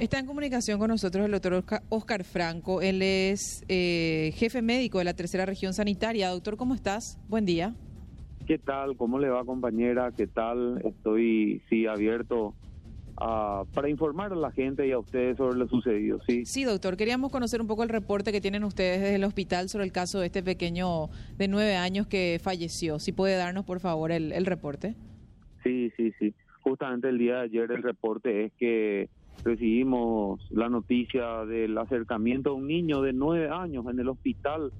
Está en comunicación con nosotros el doctor Oscar Franco. Él es eh, jefe médico de la tercera región sanitaria. Doctor, ¿cómo estás? Buen día. ¿Qué tal? ¿Cómo le va, compañera? ¿Qué tal? Estoy, sí, abierto para informar a la gente y a ustedes sobre lo sucedido, ¿sí? Sí, doctor. Queríamos conocer un poco el reporte que tienen ustedes desde el hospital sobre el caso de este pequeño de nueve años que falleció. Si puede darnos, por favor, el, el reporte. Sí, sí, sí. Justamente el día de ayer el reporte es que recibimos la noticia del acercamiento de un niño de nueve años en el hospital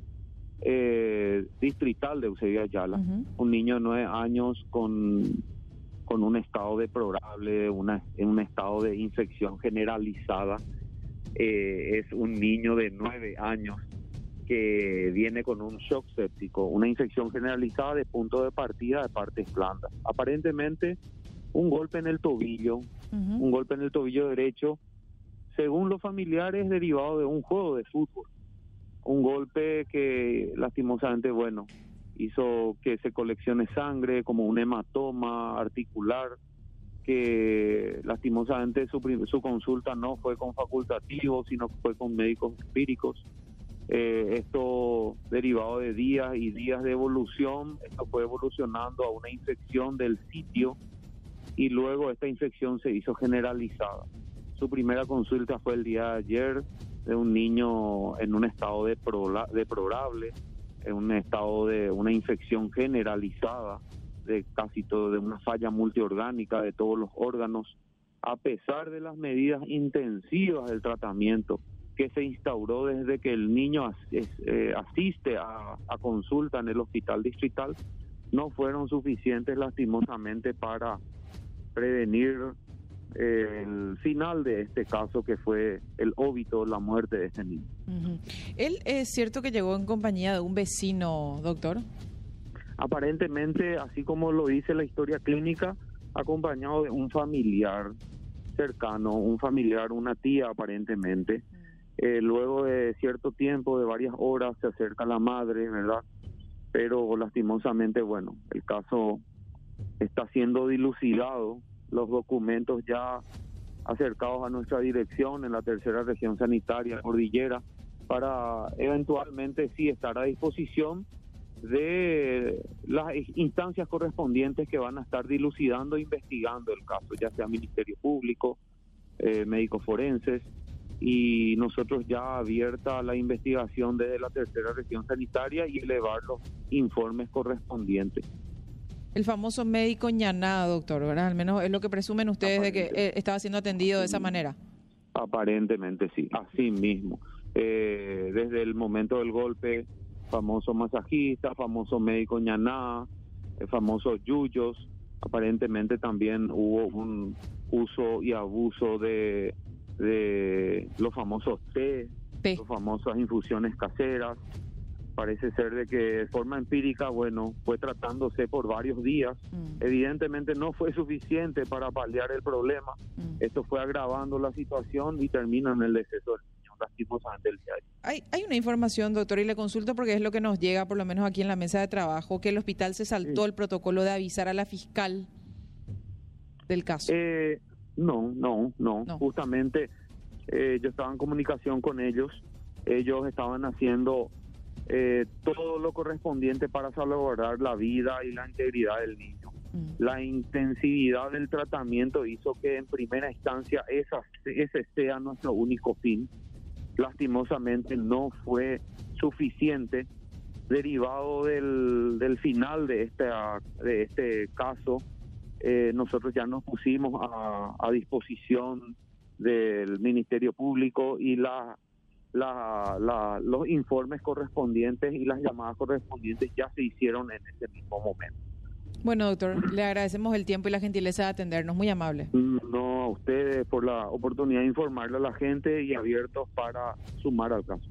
eh, distrital de Eusebio Ayala, un niño de nueve años con, con un estado deplorable, una, en un estado de infección generalizada. Eh, es un niño de nueve años que viene con un shock séptico, una infección generalizada de punto de partida de partes blandas. Aparentemente un golpe en el tobillo, un golpe en el tobillo derecho, según los familiares derivado de un juego de fútbol. Un golpe que lastimosamente, bueno, hizo que se coleccione sangre como un hematoma articular, que lastimosamente su, su consulta no fue con facultativos, sino fue con médicos empíricos. Eh, esto derivado de días y días de evolución, esto fue evolucionando a una infección del sitio y luego esta infección se hizo generalizada. Su primera consulta fue el día de ayer de un niño en un estado de deplorable, en un estado de una infección generalizada de casi todo, de una falla multiorgánica de todos los órganos, a pesar de las medidas intensivas del tratamiento que se instauró desde que el niño eh, asiste a, a consulta en el hospital distrital, no fueron suficientes lastimosamente para prevenir eh, el final de este caso que fue el óbito, la muerte de este niño. ¿Él es cierto que llegó en compañía de un vecino, doctor? Aparentemente, así como lo dice la historia clínica, acompañado de un familiar cercano, un familiar, una tía aparentemente. Eh, luego de cierto tiempo, de varias horas, se acerca la madre, ¿verdad? Pero lastimosamente, bueno, el caso está siendo dilucidado los documentos ya acercados a nuestra dirección en la tercera región sanitaria cordillera para eventualmente sí estar a disposición de las instancias correspondientes que van a estar dilucidando e investigando el caso, ya sea Ministerio Público, eh, médicos forenses, y nosotros ya abierta la investigación desde la tercera región sanitaria y elevar los informes correspondientes el famoso médico ñaná, doctor, ¿verdad? Al menos es lo que presumen ustedes de que eh, estaba siendo atendido de esa manera. Aparentemente sí, así mismo. Eh, desde el momento del golpe, famoso masajista, famoso médico ñaná, el famoso yuyos, aparentemente también hubo un uso y abuso de, de los famosos té, las famosas infusiones caseras, parece ser de que de forma empírica, bueno, fue tratándose por varios días. Mm. Evidentemente no fue suficiente para paliar el problema. Mm. Esto fue agravando la situación y termina en el deceso del niño, lastimosamente el día Hay, hay una información, doctor, y le consulto porque es lo que nos llega, por lo menos aquí en la mesa de trabajo, que el hospital se saltó el protocolo de avisar a la fiscal del caso. Eh, no, no, no, Justamente eh, yo estaba en comunicación con ellos. Ellos estaban haciendo eh, todo lo correspondiente para salvaguardar la vida y la integridad del niño. Mm. La intensividad del tratamiento hizo que en primera instancia esa, ese sea nuestro único fin. Lastimosamente no fue suficiente derivado del, del final de este, de este caso. Eh, nosotros ya nos pusimos a, a disposición del Ministerio Público y la la, los informes correspondientes y las llamadas correspondientes ya se hicieron en ese mismo momento. Bueno, doctor, le agradecemos el tiempo y la gentileza de atendernos, muy amable. No, a ustedes por la oportunidad de informarle a la gente y abiertos para sumar al caso.